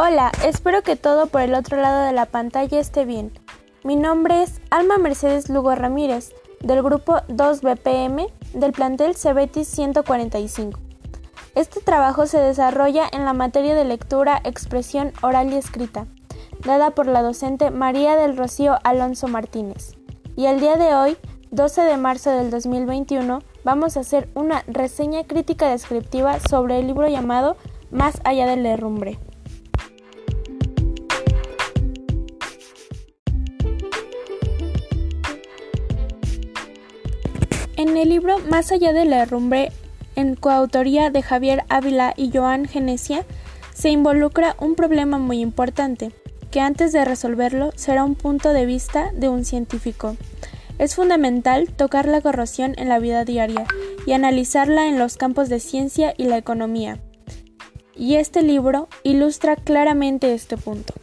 Hola, espero que todo por el otro lado de la pantalla esté bien. Mi nombre es Alma Mercedes Lugo Ramírez, del grupo 2BPM del plantel Cebetis 145. Este trabajo se desarrolla en la materia de lectura, expresión oral y escrita, dada por la docente María del Rocío Alonso Martínez. Y el día de hoy, 12 de marzo del 2021, vamos a hacer una reseña crítica descriptiva sobre el libro llamado Más allá del derrumbre. En el libro Más allá de la herrumbre, en coautoría de Javier Ávila y Joan Genesia, se involucra un problema muy importante, que antes de resolverlo será un punto de vista de un científico. Es fundamental tocar la corrosión en la vida diaria y analizarla en los campos de ciencia y la economía. Y este libro ilustra claramente este punto.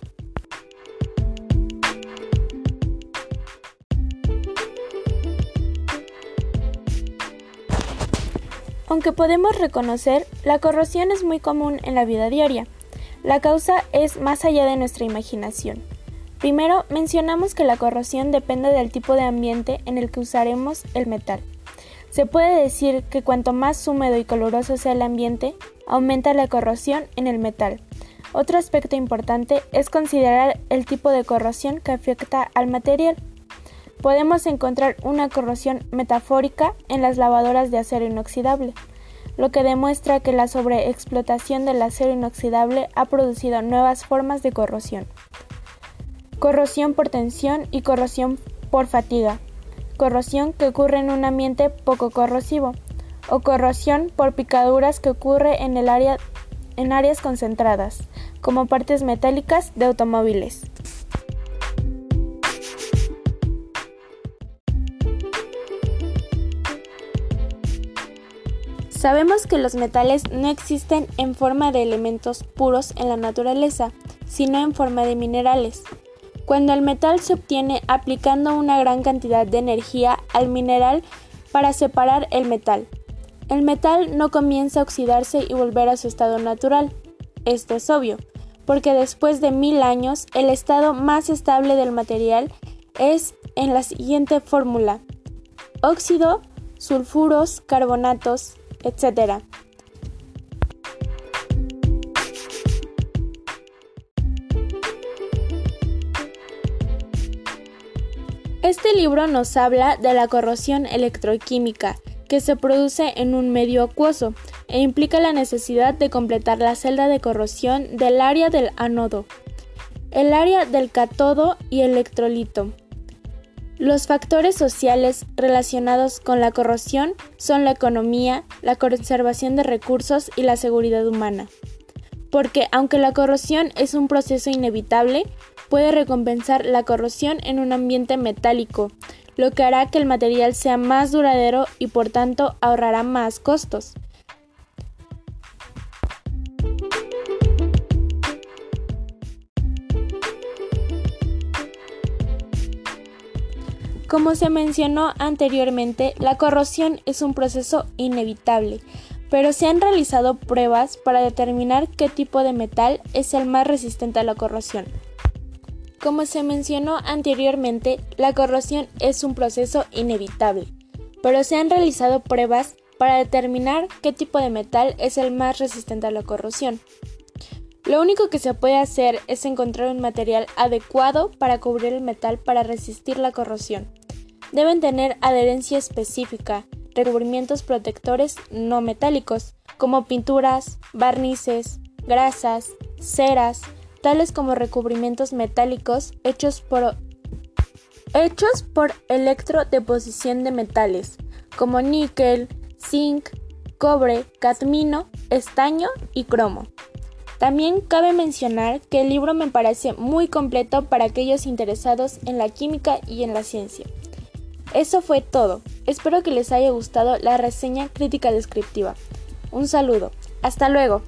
Aunque podemos reconocer, la corrosión es muy común en la vida diaria. La causa es más allá de nuestra imaginación. Primero, mencionamos que la corrosión depende del tipo de ambiente en el que usaremos el metal. Se puede decir que cuanto más húmedo y coloroso sea el ambiente, aumenta la corrosión en el metal. Otro aspecto importante es considerar el tipo de corrosión que afecta al material. Podemos encontrar una corrosión metafórica en las lavadoras de acero inoxidable, lo que demuestra que la sobreexplotación del acero inoxidable ha producido nuevas formas de corrosión. Corrosión por tensión y corrosión por fatiga. Corrosión que ocurre en un ambiente poco corrosivo. O corrosión por picaduras que ocurre en, áreas concentradas, como partes metálicas de automóviles. Sabemos que los metales no existen en forma de elementos puros en la naturaleza, sino en forma de minerales. Cuando el metal se obtiene aplicando una gran cantidad de energía al mineral para separar el metal, el metal no comienza a oxidarse y volver a su estado natural. Esto es obvio, porque después de mil años el estado más estable del material es en la siguiente fórmula. Óxido, sulfuros, carbonatos, etc. Este libro nos habla de la corrosión electroquímica que se produce en un medio acuoso e implica la necesidad de completar la celda de corrosión del área del ánodo, el área del cátodo y electrolito. Los factores sociales relacionados con la corrosión son la economía, la conservación de recursos y la seguridad humana. Porque aunque la corrosión es un proceso inevitable, puede recompensar la corrosión en un ambiente metálico, lo que hará que el material sea más duradero y por tanto ahorrará más costos. Como se mencionó anteriormente, la corrosión es un proceso inevitable, pero se han realizado pruebas para determinar qué tipo de metal es el más resistente a la corrosión. Como se mencionó anteriormente, la corrosión es un proceso inevitable, pero se han realizado pruebas para determinar qué tipo de metal es el más resistente a la corrosión. Lo único que se puede hacer es encontrar un material adecuado para cubrir el metal para resistir la corrosión. Deben tener adherencia específica, recubrimientos protectores no metálicos, como pinturas, barnices, grasas, ceras, tales como recubrimientos metálicos hechos por, hechos por electrodeposición de metales, como níquel, zinc, cobre, cadmino, estaño y cromo. También cabe mencionar que el libro me parece muy completo para aquellos interesados en la química y en la ciencia. Eso fue todo. Espero que les haya gustado la reseña crítica descriptiva. Un saludo. Hasta luego.